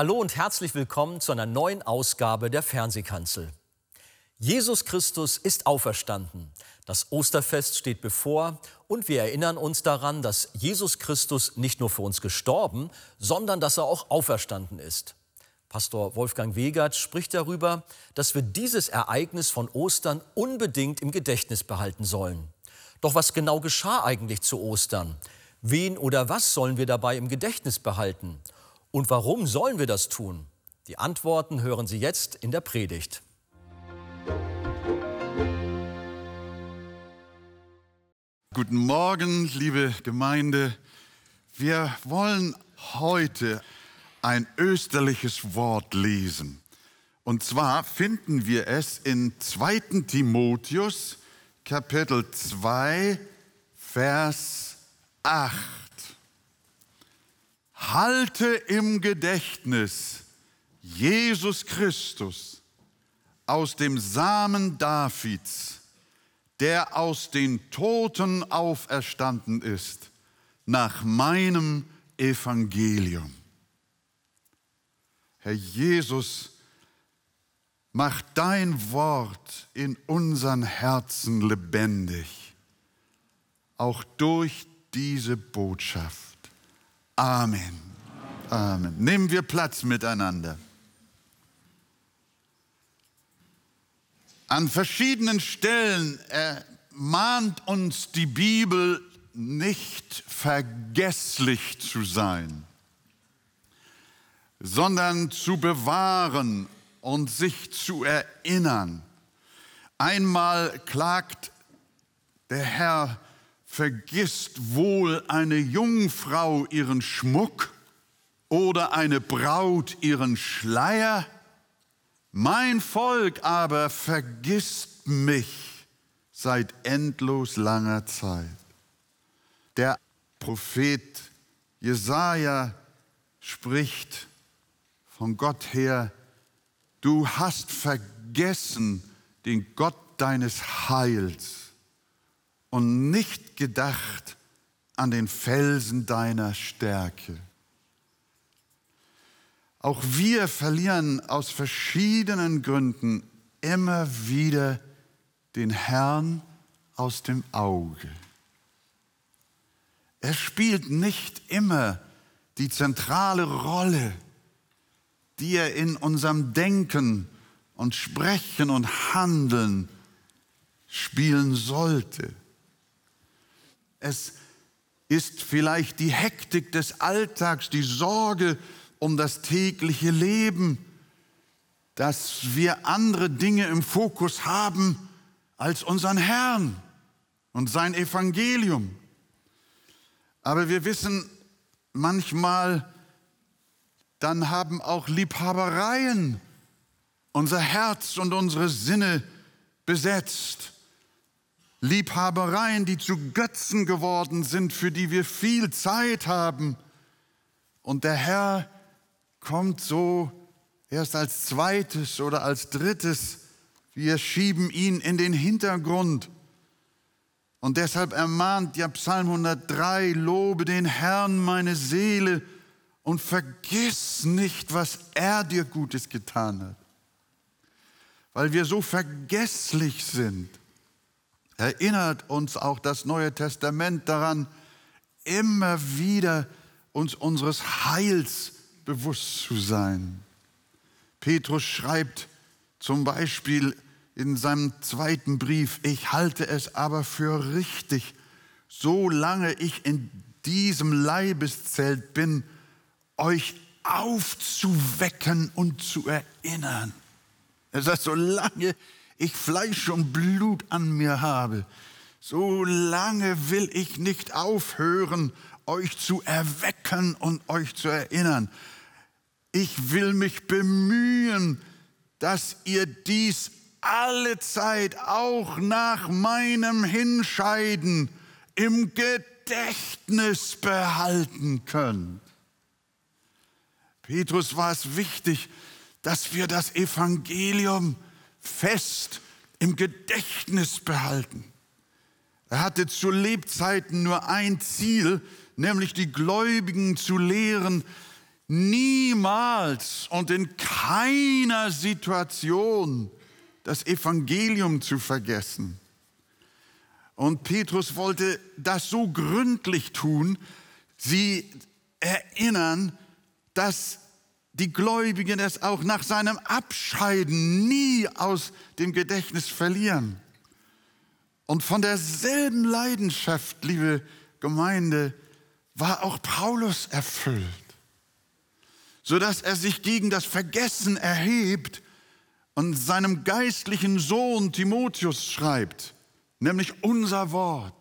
Hallo und herzlich willkommen zu einer neuen Ausgabe der Fernsehkanzel. Jesus Christus ist auferstanden. Das Osterfest steht bevor und wir erinnern uns daran, dass Jesus Christus nicht nur für uns gestorben, sondern dass er auch auferstanden ist. Pastor Wolfgang Wegert spricht darüber, dass wir dieses Ereignis von Ostern unbedingt im Gedächtnis behalten sollen. Doch was genau geschah eigentlich zu Ostern? Wen oder was sollen wir dabei im Gedächtnis behalten? Und warum sollen wir das tun? Die Antworten hören Sie jetzt in der Predigt. Guten Morgen, liebe Gemeinde. Wir wollen heute ein österliches Wort lesen. Und zwar finden wir es in 2. Timotheus Kapitel 2, Vers 8. Halte im Gedächtnis Jesus Christus aus dem Samen Davids, der aus den Toten auferstanden ist, nach meinem Evangelium. Herr Jesus, mach dein Wort in unseren Herzen lebendig, auch durch diese Botschaft. Amen. Amen. Nehmen wir Platz miteinander. An verschiedenen Stellen ermahnt uns die Bibel, nicht vergesslich zu sein, sondern zu bewahren und sich zu erinnern. Einmal klagt der Herr vergisst wohl eine Jungfrau ihren Schmuck oder eine Braut ihren Schleier? Mein Volk aber vergisst mich seit endlos langer Zeit. Der Prophet Jesaja spricht von Gott her: Du hast vergessen den Gott deines Heils und nicht gedacht an den Felsen deiner Stärke. Auch wir verlieren aus verschiedenen Gründen immer wieder den Herrn aus dem Auge. Er spielt nicht immer die zentrale Rolle, die er in unserem Denken und Sprechen und Handeln spielen sollte. Es ist vielleicht die Hektik des Alltags, die Sorge um das tägliche Leben, dass wir andere Dinge im Fokus haben als unseren Herrn und sein Evangelium. Aber wir wissen manchmal, dann haben auch Liebhabereien unser Herz und unsere Sinne besetzt. Liebhabereien, die zu Götzen geworden sind, für die wir viel Zeit haben. Und der Herr kommt so erst als zweites oder als drittes. Wir schieben ihn in den Hintergrund. Und deshalb ermahnt ja Psalm 103, lobe den Herrn meine Seele und vergiss nicht, was er dir Gutes getan hat. Weil wir so vergesslich sind erinnert uns auch das Neue Testament daran, immer wieder uns unseres Heils bewusst zu sein. Petrus schreibt zum Beispiel in seinem zweiten Brief, ich halte es aber für richtig, solange ich in diesem Leibeszelt bin, euch aufzuwecken und zu erinnern. Er sagt, solange ich Fleisch und Blut an mir habe, so lange will ich nicht aufhören, euch zu erwecken und euch zu erinnern. Ich will mich bemühen, dass ihr dies alle Zeit auch nach meinem Hinscheiden im Gedächtnis behalten könnt. Petrus war es wichtig, dass wir das Evangelium fest im Gedächtnis behalten. Er hatte zu Lebzeiten nur ein Ziel, nämlich die Gläubigen zu lehren, niemals und in keiner Situation das Evangelium zu vergessen. Und Petrus wollte das so gründlich tun, sie erinnern, dass die Gläubigen es auch nach seinem Abscheiden nie aus dem Gedächtnis verlieren. Und von derselben Leidenschaft, liebe Gemeinde, war auch Paulus erfüllt, sodass er sich gegen das Vergessen erhebt und seinem geistlichen Sohn Timotheus schreibt, nämlich unser Wort.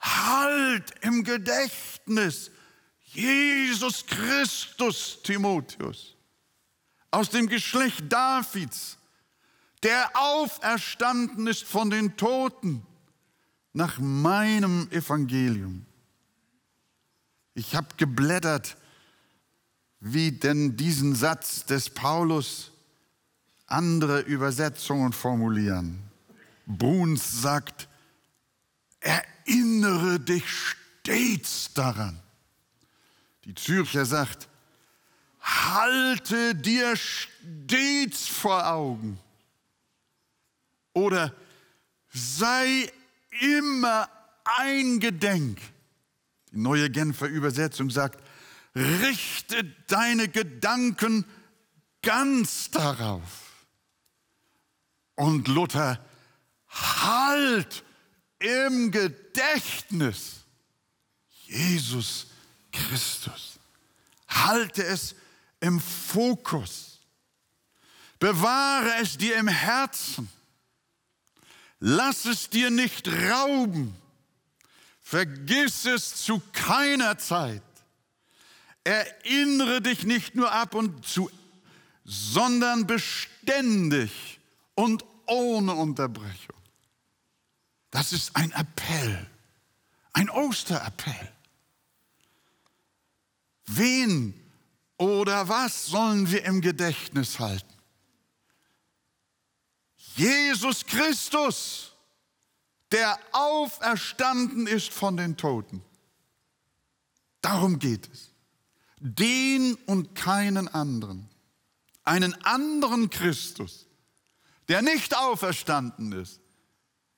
Halt im Gedächtnis Jesus Christus, Timotheus, aus dem Geschlecht Davids, der auferstanden ist von den Toten nach meinem Evangelium. Ich habe geblättert, wie denn diesen Satz des Paulus andere Übersetzungen formulieren. Bruns sagt, erinnere dich stets daran. Die Zürcher sagt, halte dir stets vor Augen. Oder sei immer eingedenk. Die neue Genfer Übersetzung sagt, richte deine Gedanken ganz darauf. Und Luther, halt im Gedächtnis Jesus Christus. Halte es im Fokus. Bewahre es dir im Herzen. Lass es dir nicht rauben. Vergiss es zu keiner Zeit. Erinnere dich nicht nur ab und zu, sondern beständig und ohne Unterbrechung. Das ist ein Appell, ein Osterappell. Wen oder was sollen wir im Gedächtnis halten? Jesus Christus, der auferstanden ist von den Toten. Darum geht es. Den und keinen anderen. Einen anderen Christus, der nicht auferstanden ist,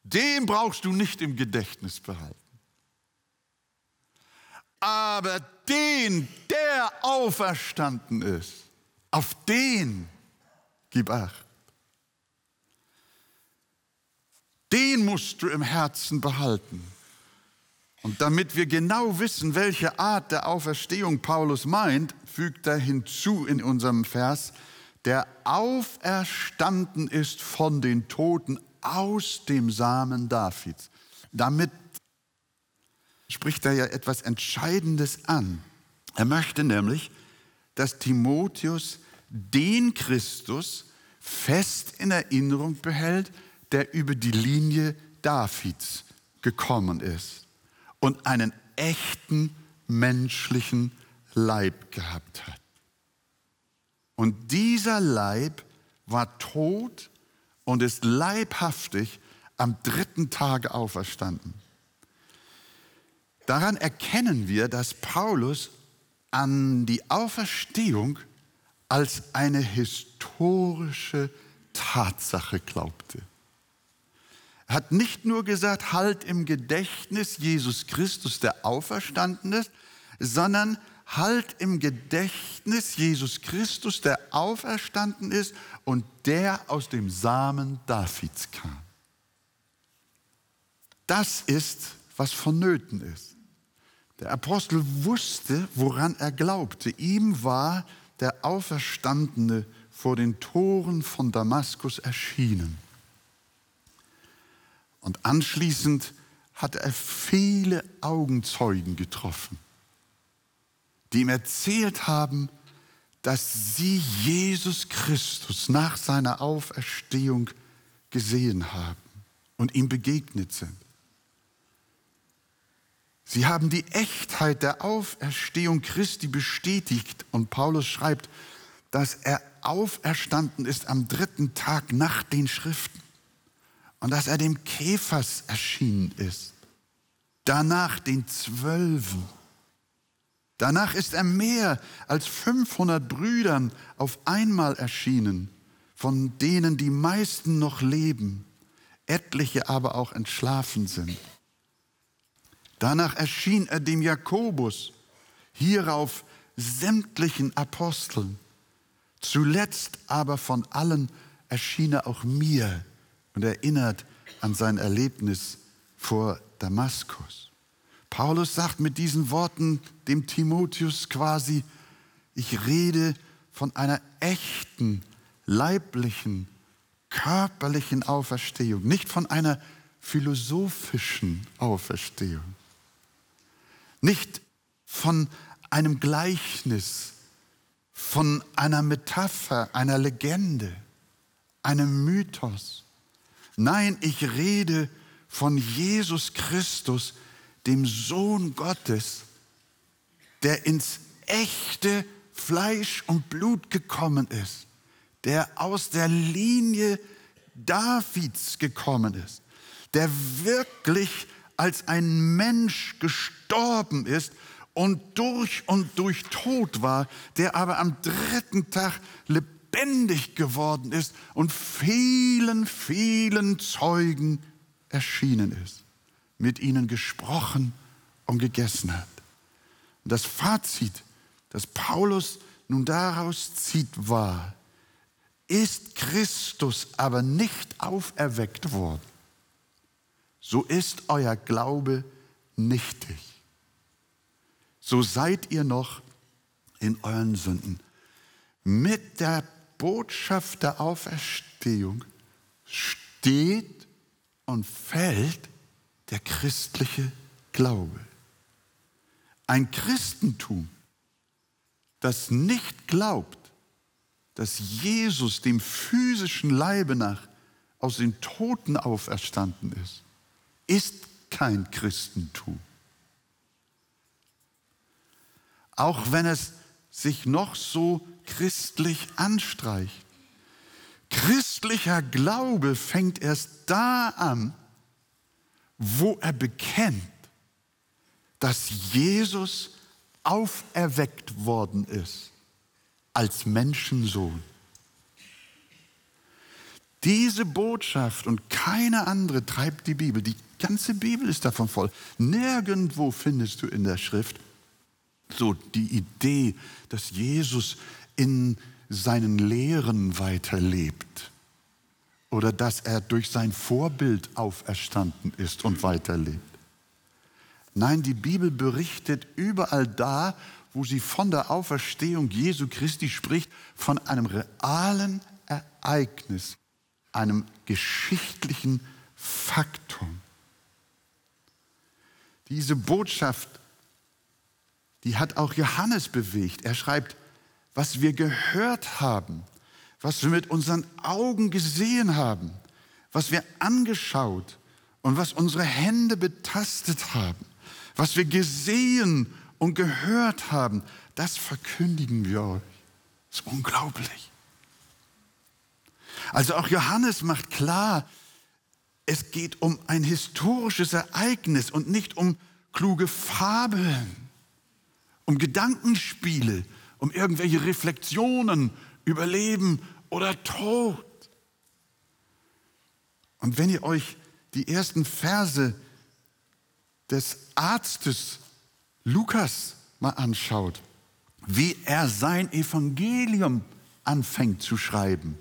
den brauchst du nicht im Gedächtnis behalten. Aber den, der auferstanden ist, auf den gib acht. Den musst du im Herzen behalten. Und damit wir genau wissen, welche Art der Auferstehung Paulus meint, fügt er hinzu in unserem Vers, der auferstanden ist von den Toten aus dem Samen Davids. Damit spricht er ja etwas Entscheidendes an. Er möchte nämlich, dass Timotheus den Christus fest in Erinnerung behält, der über die Linie Davids gekommen ist und einen echten menschlichen Leib gehabt hat. Und dieser Leib war tot und ist leibhaftig am dritten Tage auferstanden. Daran erkennen wir, dass Paulus an die Auferstehung als eine historische Tatsache glaubte. Er hat nicht nur gesagt, halt im Gedächtnis Jesus Christus, der auferstanden ist, sondern halt im Gedächtnis Jesus Christus, der auferstanden ist und der aus dem Samen Davids kam. Das ist, was vonnöten ist. Der Apostel wusste, woran er glaubte. Ihm war der Auferstandene vor den Toren von Damaskus erschienen. Und anschließend hat er viele Augenzeugen getroffen, die ihm erzählt haben, dass sie Jesus Christus nach seiner Auferstehung gesehen haben und ihm begegnet sind. Sie haben die Echtheit der Auferstehung Christi bestätigt. Und Paulus schreibt, dass er auferstanden ist am dritten Tag nach den Schriften und dass er dem Käfers erschienen ist, danach den Zwölfen. Danach ist er mehr als 500 Brüdern auf einmal erschienen, von denen die meisten noch leben, etliche aber auch entschlafen sind. Danach erschien er dem Jakobus, hierauf sämtlichen Aposteln. Zuletzt aber von allen erschien er auch mir und erinnert an sein Erlebnis vor Damaskus. Paulus sagt mit diesen Worten dem Timotheus quasi, ich rede von einer echten, leiblichen, körperlichen Auferstehung, nicht von einer philosophischen Auferstehung, nicht von einem Gleichnis, von einer Metapher, einer Legende, einem Mythos. Nein, ich rede von Jesus Christus, dem Sohn Gottes, der ins echte Fleisch und Blut gekommen ist, der aus der Linie Davids gekommen ist, der wirklich als ein Mensch gestorben ist und durch und durch tot war, der aber am dritten Tag lebendig geworden ist und vielen, vielen Zeugen erschienen ist, mit ihnen gesprochen und gegessen hat. Und das Fazit, das Paulus nun daraus zieht, war, ist Christus aber nicht auferweckt worden, so ist euer Glaube nichtig. So seid ihr noch in euren Sünden. Mit der Botschaft der Auferstehung steht und fällt der christliche Glaube. Ein Christentum, das nicht glaubt, dass Jesus dem physischen Leibe nach aus den Toten auferstanden ist, ist kein Christentum. Auch wenn es sich noch so christlich anstreicht. Christlicher Glaube fängt erst da an, wo er bekennt, dass Jesus auferweckt worden ist als Menschensohn. Diese Botschaft und keine andere treibt die Bibel. Die ganze Bibel ist davon voll. Nirgendwo findest du in der Schrift so die Idee, dass Jesus in seinen Lehren weiterlebt oder dass er durch sein Vorbild auferstanden ist und weiterlebt. Nein, die Bibel berichtet überall da, wo sie von der Auferstehung Jesu Christi spricht, von einem realen Ereignis, einem geschichtlichen Faktum. Diese Botschaft, die hat auch Johannes bewegt. Er schreibt, was wir gehört haben, was wir mit unseren Augen gesehen haben, was wir angeschaut und was unsere Hände betastet haben, was wir gesehen und gehört haben, das verkündigen wir euch. Das ist unglaublich. Also auch Johannes macht klar, es geht um ein historisches Ereignis und nicht um kluge Fabeln, um Gedankenspiele, um irgendwelche Reflexionen über Leben oder Tod. Und wenn ihr euch die ersten Verse des Arztes Lukas mal anschaut, wie er sein Evangelium anfängt zu schreiben,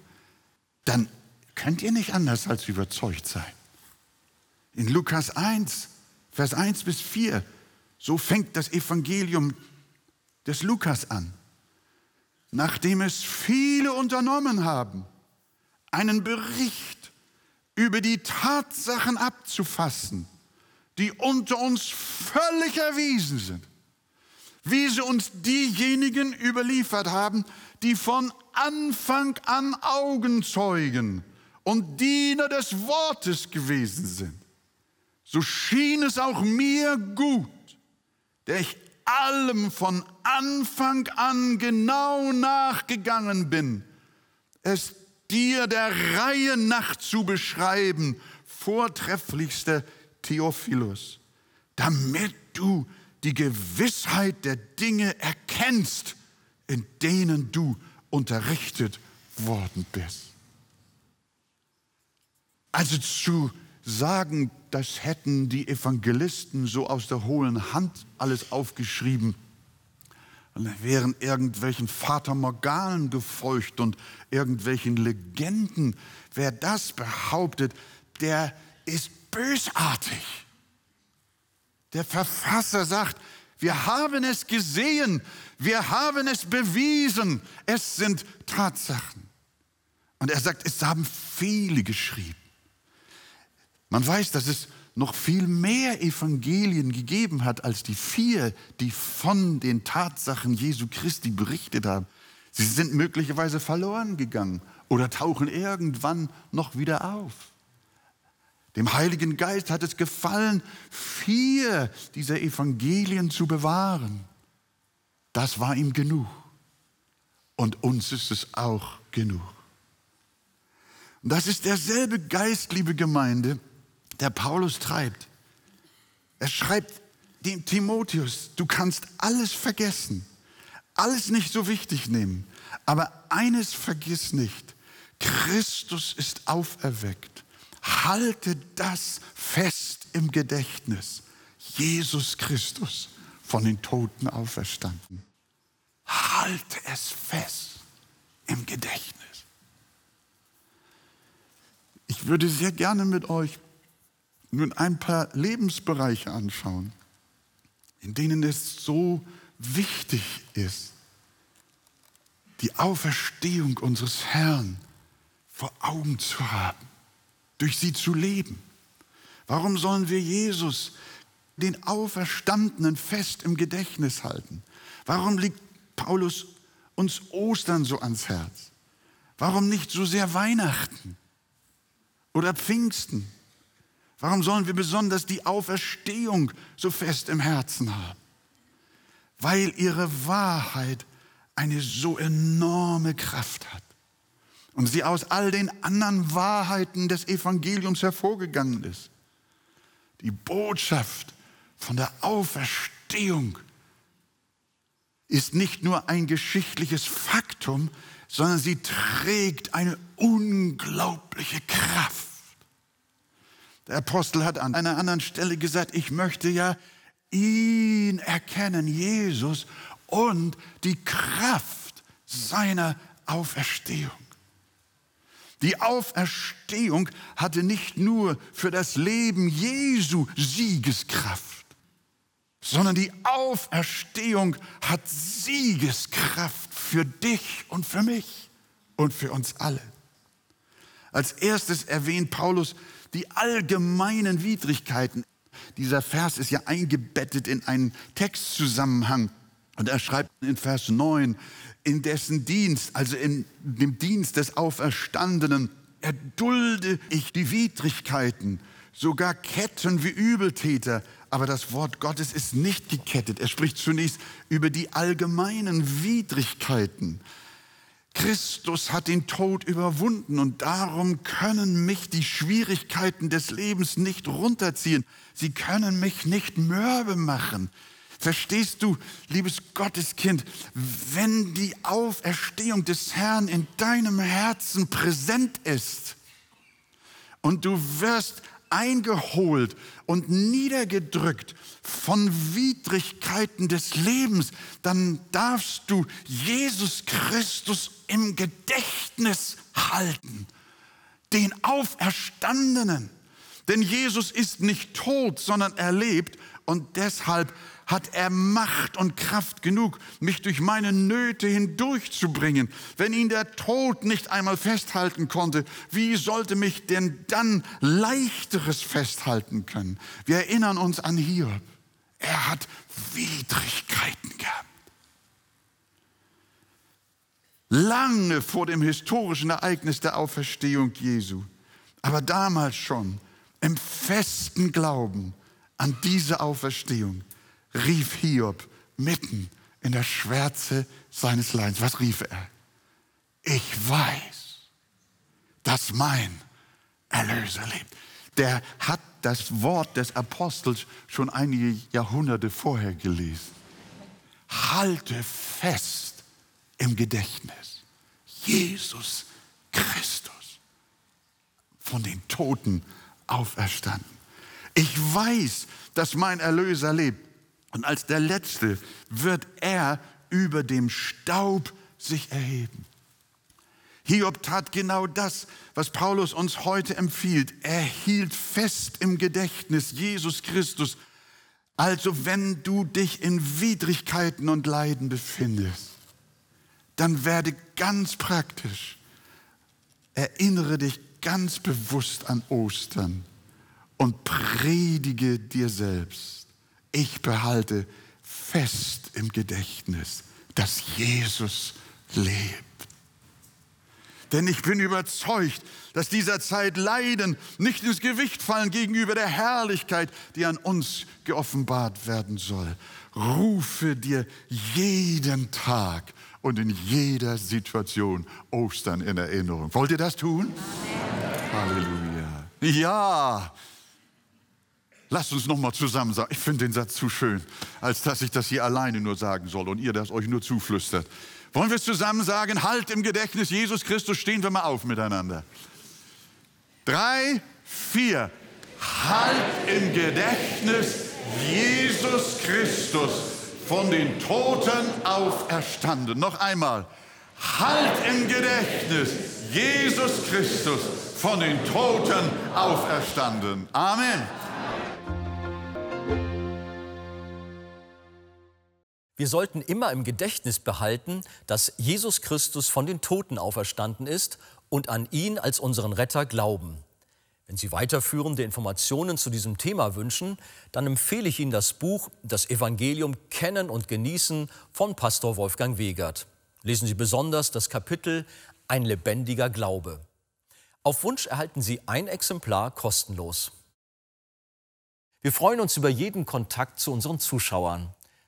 dann könnt ihr nicht anders als überzeugt sein. In Lukas 1, Vers 1 bis 4, so fängt das Evangelium des Lukas an nachdem es viele unternommen haben, einen Bericht über die Tatsachen abzufassen, die unter uns völlig erwiesen sind, wie sie uns diejenigen überliefert haben, die von Anfang an Augenzeugen und Diener des Wortes gewesen sind. So schien es auch mir gut, der ich allem von Anfang an genau nachgegangen bin, es dir der Reihe nach zu beschreiben, vortrefflichster Theophilus, damit du die Gewissheit der Dinge erkennst, in denen du unterrichtet worden bist. Also zu sagen, das hätten die Evangelisten so aus der hohlen Hand alles aufgeschrieben, und wären irgendwelchen Vater Morganen gefolgt und irgendwelchen Legenden. Wer das behauptet, der ist bösartig. Der Verfasser sagt, wir haben es gesehen, wir haben es bewiesen, es sind Tatsachen. Und er sagt, es haben viele geschrieben. Man weiß, dass es noch viel mehr Evangelien gegeben hat als die vier, die von den Tatsachen Jesu Christi berichtet haben. Sie sind möglicherweise verloren gegangen oder tauchen irgendwann noch wieder auf. Dem Heiligen Geist hat es gefallen, vier dieser Evangelien zu bewahren. Das war ihm genug. Und uns ist es auch genug. Das ist derselbe Geist, liebe Gemeinde, der Paulus treibt. Er schreibt dem Timotheus, du kannst alles vergessen, alles nicht so wichtig nehmen, aber eines vergiss nicht, Christus ist auferweckt. Halte das fest im Gedächtnis. Jesus Christus von den Toten auferstanden. Halte es fest im Gedächtnis. Ich würde sehr gerne mit euch nun ein paar Lebensbereiche anschauen, in denen es so wichtig ist, die Auferstehung unseres Herrn vor Augen zu haben, durch sie zu leben. Warum sollen wir Jesus, den Auferstandenen, fest im Gedächtnis halten? Warum liegt Paulus uns Ostern so ans Herz? Warum nicht so sehr Weihnachten oder Pfingsten? Warum sollen wir besonders die Auferstehung so fest im Herzen haben? Weil ihre Wahrheit eine so enorme Kraft hat und sie aus all den anderen Wahrheiten des Evangeliums hervorgegangen ist. Die Botschaft von der Auferstehung ist nicht nur ein geschichtliches Faktum, sondern sie trägt eine unglaubliche Kraft. Der Apostel hat an einer anderen Stelle gesagt, ich möchte ja ihn erkennen, Jesus, und die Kraft seiner Auferstehung. Die Auferstehung hatte nicht nur für das Leben Jesu Siegeskraft, sondern die Auferstehung hat Siegeskraft für dich und für mich und für uns alle. Als erstes erwähnt Paulus die allgemeinen Widrigkeiten. Dieser Vers ist ja eingebettet in einen Textzusammenhang. Und er schreibt in Vers 9, in dessen Dienst, also in dem Dienst des Auferstandenen, erdulde ich die Widrigkeiten, sogar Ketten wie Übeltäter. Aber das Wort Gottes ist nicht gekettet. Er spricht zunächst über die allgemeinen Widrigkeiten. Christus hat den Tod überwunden und darum können mich die Schwierigkeiten des Lebens nicht runterziehen. Sie können mich nicht mürbe machen. Verstehst du, liebes Gotteskind, wenn die Auferstehung des Herrn in deinem Herzen präsent ist und du wirst eingeholt und niedergedrückt von Widrigkeiten des Lebens, dann darfst du Jesus Christus im Gedächtnis halten, den Auferstandenen. Denn Jesus ist nicht tot, sondern er lebt und deshalb hat er Macht und Kraft genug, mich durch meine Nöte hindurchzubringen. Wenn ihn der Tod nicht einmal festhalten konnte, wie sollte mich denn dann leichteres festhalten können? Wir erinnern uns an Hiob. Er hat Widrigkeiten gehabt. Lange vor dem historischen Ereignis der Auferstehung Jesu, aber damals schon im festen Glauben an diese Auferstehung rief Hiob mitten in der Schwärze seines Leidens. Was rief er? Ich weiß, dass mein Erlöser lebt. Der hat das Wort des Apostels schon einige Jahrhunderte vorher gelesen. Halte fest im Gedächtnis. Jesus Christus von den Toten auferstanden. Ich weiß, dass mein Erlöser lebt. Und als der Letzte wird er über dem Staub sich erheben. Hiob tat genau das, was Paulus uns heute empfiehlt. Er hielt fest im Gedächtnis Jesus Christus. Also wenn du dich in Widrigkeiten und Leiden befindest, dann werde ganz praktisch. Erinnere dich ganz bewusst an Ostern und predige dir selbst. Ich behalte fest im Gedächtnis, dass Jesus lebt. Denn ich bin überzeugt, dass dieser Zeit Leiden nicht ins Gewicht fallen gegenüber der Herrlichkeit, die an uns geoffenbart werden soll. Rufe dir jeden Tag und in jeder Situation Ostern in Erinnerung. Wollt ihr das tun? Halleluja. Ja. Lasst uns noch mal zusammen sagen. Ich finde den Satz zu schön, als dass ich das hier alleine nur sagen soll und ihr das euch nur zuflüstert. Wollen wir es zusammen sagen? Halt im Gedächtnis Jesus Christus, stehen wir mal auf miteinander. Drei, vier. Halt im Gedächtnis Jesus Christus von den Toten auferstanden. Noch einmal. Halt im Gedächtnis Jesus Christus von den Toten auferstanden. Amen. Wir sollten immer im Gedächtnis behalten, dass Jesus Christus von den Toten auferstanden ist und an ihn als unseren Retter glauben. Wenn Sie weiterführende Informationen zu diesem Thema wünschen, dann empfehle ich Ihnen das Buch Das Evangelium Kennen und Genießen von Pastor Wolfgang Wegert. Lesen Sie besonders das Kapitel Ein lebendiger Glaube. Auf Wunsch erhalten Sie ein Exemplar kostenlos. Wir freuen uns über jeden Kontakt zu unseren Zuschauern.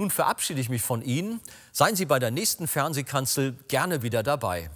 Nun verabschiede ich mich von Ihnen. Seien Sie bei der nächsten Fernsehkanzel gerne wieder dabei.